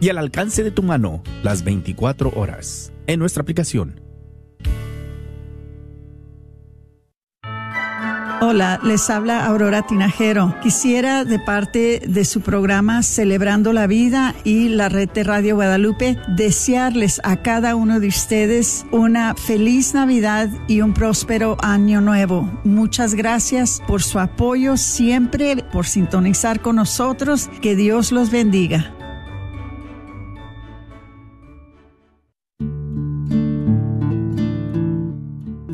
y al alcance de tu mano las 24 horas en nuestra aplicación.
Hola, les habla Aurora Tinajero. Quisiera de parte de su programa Celebrando la Vida y la red de Radio Guadalupe desearles a cada uno de ustedes una feliz Navidad y un próspero año nuevo. Muchas gracias por su apoyo siempre, por sintonizar con nosotros. Que Dios los bendiga.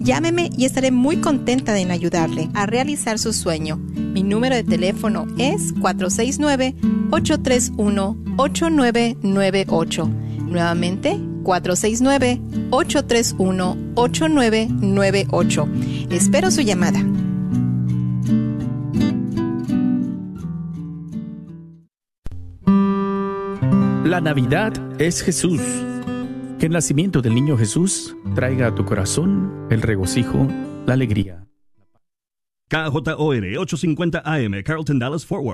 Llámeme y estaré muy contenta en ayudarle a realizar su sueño. Mi número de teléfono es 469-831-8998. Nuevamente, 469-831-8998. Espero su llamada.
La Navidad es Jesús que el nacimiento del niño Jesús traiga a tu corazón el regocijo, la alegría.
KJOR 850 AM, Carlton Dallas Forward.